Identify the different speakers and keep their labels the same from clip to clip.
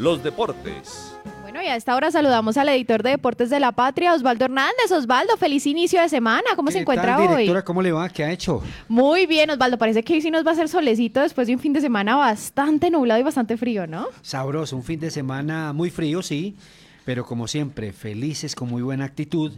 Speaker 1: los deportes.
Speaker 2: Bueno, y a esta hora saludamos al editor de Deportes de la Patria, Osvaldo Hernández. Osvaldo, feliz inicio de semana. ¿Cómo se encuentra
Speaker 3: tal,
Speaker 2: hoy?
Speaker 3: directora? ¿Cómo le va? ¿Qué ha hecho?
Speaker 2: Muy bien, Osvaldo. Parece que hoy sí nos va a hacer solecito después de un fin de semana bastante nublado y bastante frío, ¿no?
Speaker 3: Sabroso, un fin de semana muy frío, sí, pero como siempre, felices, con muy buena actitud,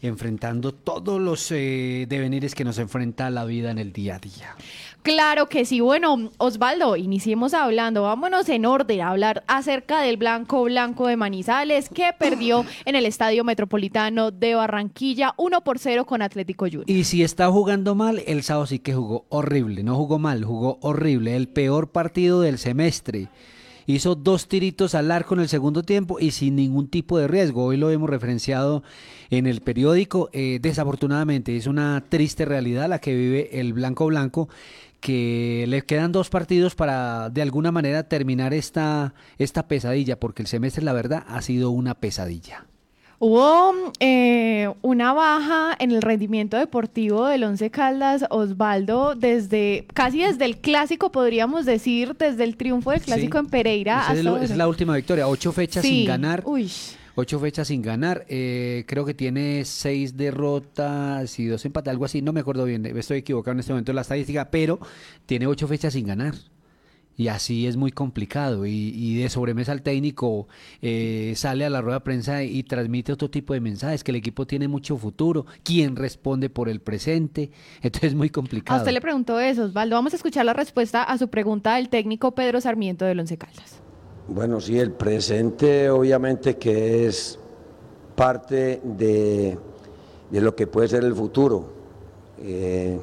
Speaker 3: enfrentando todos los eh, devenires que nos enfrenta la vida en el día a día.
Speaker 2: Claro que sí. Bueno, Osvaldo, iniciemos hablando. Vámonos en orden a hablar acerca del Blanco Blanco de Manizales que perdió en el Estadio Metropolitano de Barranquilla 1 por 0 con Atlético Junior.
Speaker 3: Y si está jugando mal, el sábado sí que jugó horrible, no jugó mal, jugó horrible, el peor partido del semestre. Hizo dos tiritos al arco en el segundo tiempo y sin ningún tipo de riesgo. Hoy lo hemos referenciado en el periódico. Eh, desafortunadamente es una triste realidad la que vive el Blanco Blanco que le quedan dos partidos para de alguna manera terminar esta, esta pesadilla, porque el semestre, la verdad, ha sido una pesadilla.
Speaker 2: Hubo eh, una baja en el rendimiento deportivo del Once Caldas, Osvaldo, desde casi desde el clásico, podríamos decir, desde el triunfo del clásico
Speaker 3: Sí.
Speaker 2: en Pereira.
Speaker 3: Esa es,
Speaker 2: hasta
Speaker 3: es
Speaker 2: ahora.
Speaker 3: la última victoria, ocho fechas
Speaker 2: Sí.
Speaker 3: sin ganar.
Speaker 2: Uy.
Speaker 3: Ocho fechas sin ganar. eh, creo que tiene seis derrotas y dos empates, algo así. No me acuerdo bien. Estoy equivocado en este momento en la estadística, pero tiene ocho fechas sin ganar. Y así es muy complicado. Y, y de sobremesa el técnico eh, sale a la rueda de prensa y transmite otro tipo de mensajes, que el equipo tiene mucho futuro, quién responde por el presente. Entonces es muy
Speaker 2: A
Speaker 3: complicado.
Speaker 2: usted le preguntó eso, Osvaldo. Vamos a escuchar la respuesta a su pregunta del técnico Pedro Sarmiento del Once Caldas.
Speaker 4: Bueno, sí, el presente obviamente que es parte de, de lo que puede ser el futuro. Eh,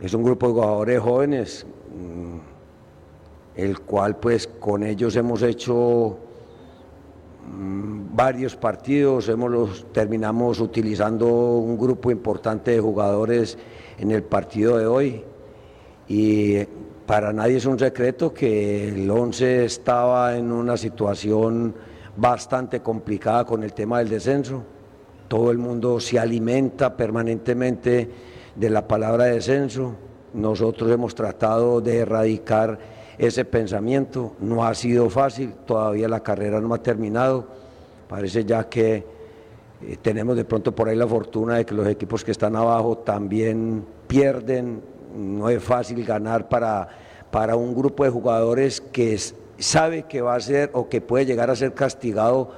Speaker 4: es un grupo de jugadores jóvenes, mm, el cual pues con ellos hemos hecho mm, varios partidos, hemos terminamos utilizando un grupo importante de jugadores en el partido de hoy y para nadie es un secreto que el 11 estaba en una situación bastante complicada con el tema del descenso. Todo el mundo se alimenta permanentemente de la palabra descenso. Nosotros hemos tratado de erradicar ese pensamiento. No ha sido fácil, todavía la carrera no ha terminado. Parece ya que eh, tenemos de pronto por ahí la fortuna de que los equipos que están abajo también pierden. No es fácil ganar para, para un grupo de jugadores que sabe que va a ser o que puede llegar a ser castigado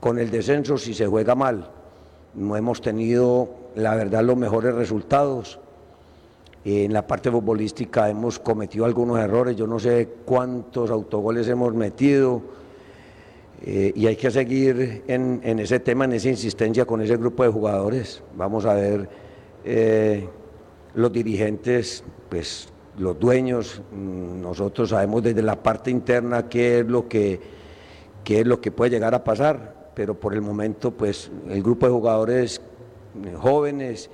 Speaker 4: con el descenso si se juega mal. No hemos tenido, la verdad, los mejores resultados. En la parte futbolística hemos cometido algunos errores, yo no sé cuántos autogoles hemos metido. Eh, y hay que seguir en, en ese tema, en esa insistencia con ese grupo de jugadores. Vamos a ver eh, los dirigentes, pues los dueños, mm, nosotros sabemos desde la parte interna qué es lo que, qué es lo que puede llegar a pasar, pero por el momento pues el grupo de jugadores eh, jóvenes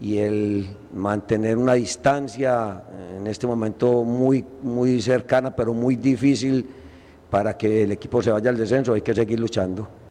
Speaker 4: y el mantener una distancia eh, en este momento muy, muy cercana, pero muy difícil para que el equipo se vaya al descenso, hay que seguir luchando.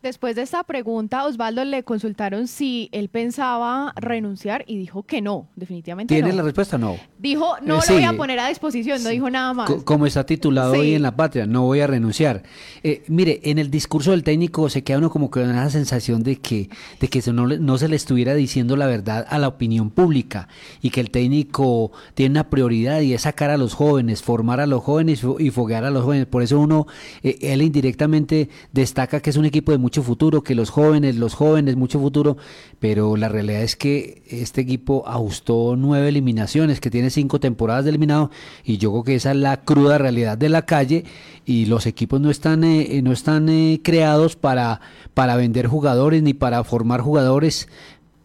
Speaker 2: Después de esta pregunta, Osvaldo le consultaron si él pensaba renunciar y dijo que no, definitivamente
Speaker 3: ¿Tiene
Speaker 2: no.
Speaker 3: la respuesta no?
Speaker 2: Dijo, no
Speaker 3: Eh,
Speaker 2: lo voy a poner a disposición, no dijo nada más.
Speaker 3: Co- Como está titulado
Speaker 2: Sí.
Speaker 3: hoy en La Patria, no voy a renunciar. Eh, mire, en el discurso del técnico se queda uno como con una sensación de que, de que no, no se le estuviera diciendo la verdad a la opinión pública y que el técnico tiene una prioridad y es sacar a los jóvenes, formar a los jóvenes y foguear a los jóvenes. Por eso uno, eh, él indirectamente destaca que es un equipo de mucho futuro, que los jóvenes, los jóvenes, mucho futuro, pero la realidad es que este equipo ajustó nueve eliminaciones, que tiene cinco temporadas de eliminado, y yo creo que esa es la cruda realidad de la calle, y los equipos no están, eh, no están eh, creados para, para vender jugadores ni para formar jugadores.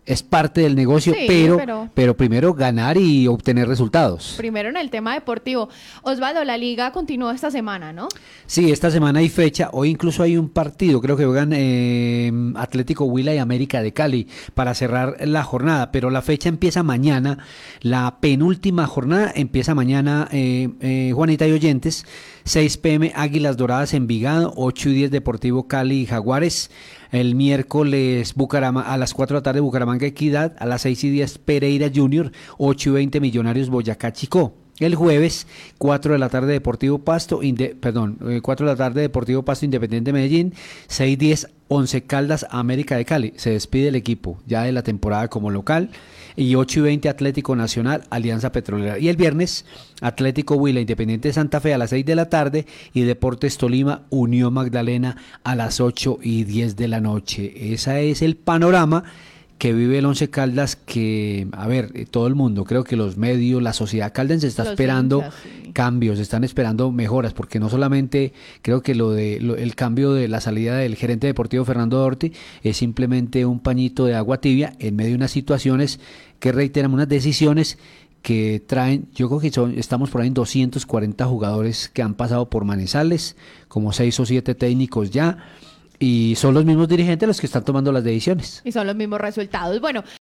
Speaker 3: Es parte del negocio,
Speaker 2: Sí,
Speaker 3: pero,
Speaker 2: pero-
Speaker 3: pero primero ganar y obtener resultados.
Speaker 2: Primero en el tema deportivo. Osvaldo, la liga continúa esta semana, ¿no?
Speaker 3: Sí, esta semana hay fecha. Hoy incluso hay un partido, creo que juegan eh, Atlético Huila y América de Cali para cerrar la jornada. Pero la fecha empieza mañana. La penúltima jornada empieza mañana, eh, eh, Juanita y Oyentes. 6 pm Águilas Doradas Envigado, 8 y 10 Deportivo Cali y Jaguares. El miércoles Bucarama, a las 4 de la tarde Bucaramanga Equidad, a las 6 y 10 Pereira Junior, 8 y 20 Millonarios Boyacá Chico. El jueves, 4 de la tarde Deportivo Pasto, perdón, 4 de la tarde Deportivo Pasto Independiente Medellín, 6-10 Once Caldas América de Cali. Se despide el equipo ya de la temporada como local. Y 8 y 20 Atlético Nacional, Alianza Petrolera. Y el viernes, Atlético Huila, Independiente de Santa Fe a las 6 de la tarde y Deportes Tolima, Unión Magdalena a las 8 y 10 de la noche. Ese es el panorama que vive el Once Caldas, que, a ver, eh, todo el mundo, creo que los medios, la sociedad caldense está esperando cambios, están esperando mejoras, porque no solamente creo que lo de el cambio de la salida del gerente deportivo Fernando Dorti es simplemente un pañito de agua tibia en medio de unas situaciones que reiteran unas decisiones que traen, yo creo que son, estamos por ahí en 240 jugadores que han pasado por Manizales, como 6 o 7 técnicos ya, y son los mismos dirigentes los que están tomando las decisiones.
Speaker 2: Y son los mismos resultados. Bueno,